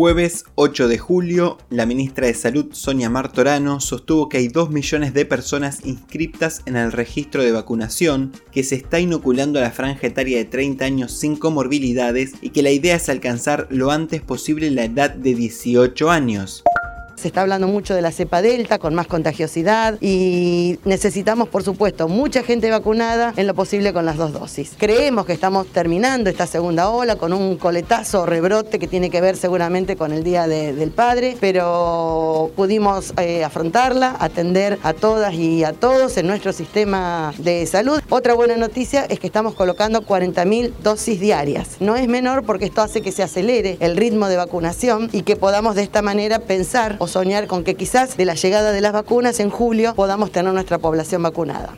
Jueves 8 de julio, la ministra de Salud Sonia Martorano sostuvo que hay 2 millones de personas inscriptas en el registro de vacunación, que se está inoculando a la franja etaria de 30 años sin comorbilidades y que la idea es alcanzar lo antes posible la edad de 18 años. Se está hablando mucho de la cepa delta con más contagiosidad y necesitamos, por supuesto, mucha gente vacunada en lo posible con las dos dosis. Creemos que estamos terminando esta segunda ola con un coletazo rebrote que tiene que ver seguramente con el Día del Padre, pero pudimos eh, afrontarla, atender a todas y a todos en nuestro sistema de salud. Otra buena noticia es que estamos colocando 40.000 dosis diarias. No es menor porque esto hace que se acelere el ritmo de vacunación y que podamos de esta manera pensar o soñar con que quizás de la llegada de las vacunas en julio podamos tener nuestra población vacunada.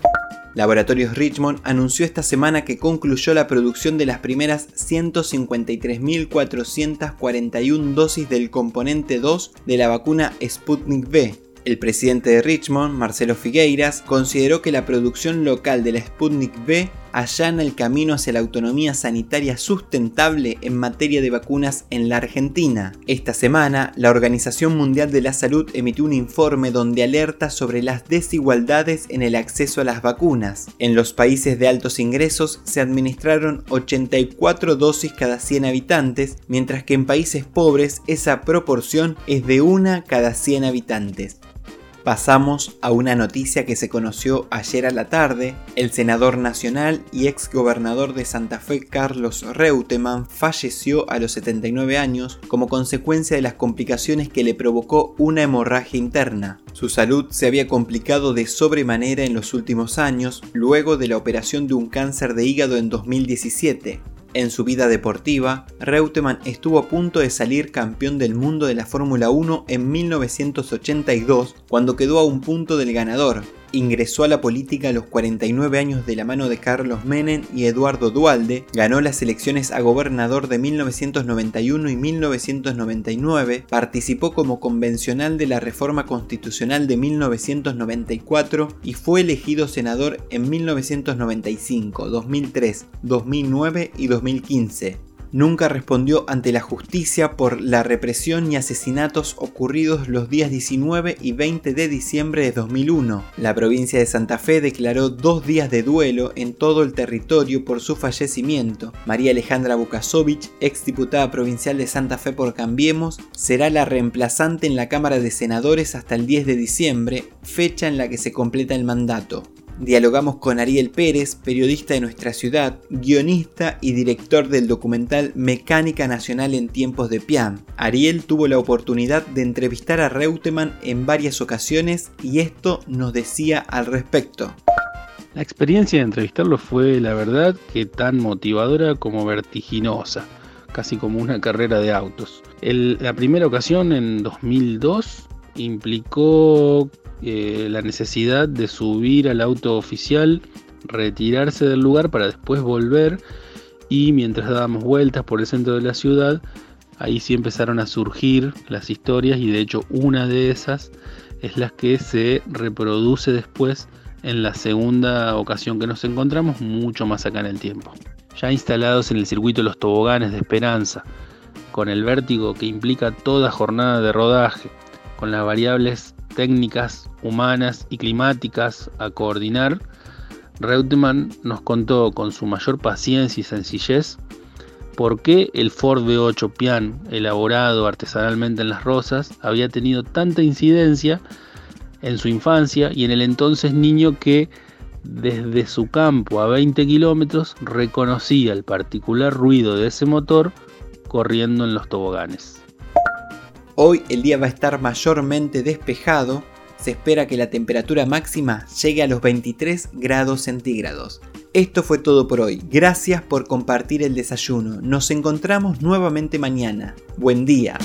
Laboratorios Richmond anunció esta semana que concluyó la producción de las primeras 153.441 dosis del componente 2 de la vacuna Sputnik V, el presidente de Richmond, Marcelo Figueiras, consideró que la producción local de la Sputnik V allana el camino hacia la autonomía sanitaria sustentable en materia de vacunas en la Argentina. Esta semana, la Organización Mundial de la Salud emitió un informe donde alerta sobre las desigualdades en el acceso a las vacunas. En los países de altos ingresos se administraron 84 dosis cada 100 habitantes, mientras que en países pobres esa proporción es de una cada 100 habitantes. Pasamos a una noticia que se conoció ayer a la tarde. El senador nacional y ex gobernador de Santa Fe Carlos Reutemann falleció a los 79 años como consecuencia de las complicaciones que le provocó una hemorragia interna. Su salud se había complicado de sobremanera en los últimos años luego de la operación de un cáncer de hígado en 2017. En su vida deportiva, Reutemann estuvo a punto de salir campeón del mundo de la Fórmula 1 en 1982, cuando quedó a un punto del ganador, ingresó a la política a los 49 años de la mano de Carlos Menem y Eduardo Dualde, ganó las elecciones a gobernador de 1991 y 1999, participó como convencional de la reforma constitucional de 1994 y fue elegido senador en 1995, 2003, 2009 y 2015 nunca respondió ante la justicia por la represión y asesinatos ocurridos los días 19 y 20 de diciembre de 2001. La provincia de Santa Fe declaró dos días de duelo en todo el territorio por su fallecimiento. María Alejandra Bukasovich, ex diputada provincial de Santa Fe por Cambiemos, será la reemplazante en la Cámara de Senadores hasta el 10 de diciembre, fecha en la que se completa el mandato. Dialogamos con Ariel Pérez, periodista de nuestra ciudad, guionista y director del documental Mecánica Nacional en tiempos de Pian. Ariel tuvo la oportunidad de entrevistar a Reutemann en varias ocasiones y esto nos decía al respecto. La experiencia de entrevistarlo fue, la verdad, que tan motivadora como vertiginosa, casi como una carrera de autos. la primera ocasión, en 2002, implicó eh, la necesidad de subir al auto oficial, retirarse del lugar para después volver y mientras dábamos vueltas por el centro de la ciudad, ahí sí empezaron a surgir las historias y de hecho una de esas es la que se reproduce después en la segunda ocasión que nos encontramos, mucho más acá en el tiempo. Ya instalados en el circuito los toboganes de Esperanza, con el vértigo que implica toda jornada de rodaje, con las variables técnicas humanas y climáticas a coordinar, Reutemann nos contó con su mayor paciencia y sencillez por qué el Ford V8 Pian, elaborado artesanalmente en las Rosas, había tenido tanta incidencia en su infancia y en el entonces niño que desde su campo a 20 kilómetros reconocía el particular ruido de ese motor corriendo en los toboganes. Hoy el día va a estar mayormente despejado, se espera que la temperatura máxima llegue a los 23 grados centígrados. Esto fue todo por hoy, gracias por compartir el desayuno, nos encontramos nuevamente mañana. Buen día.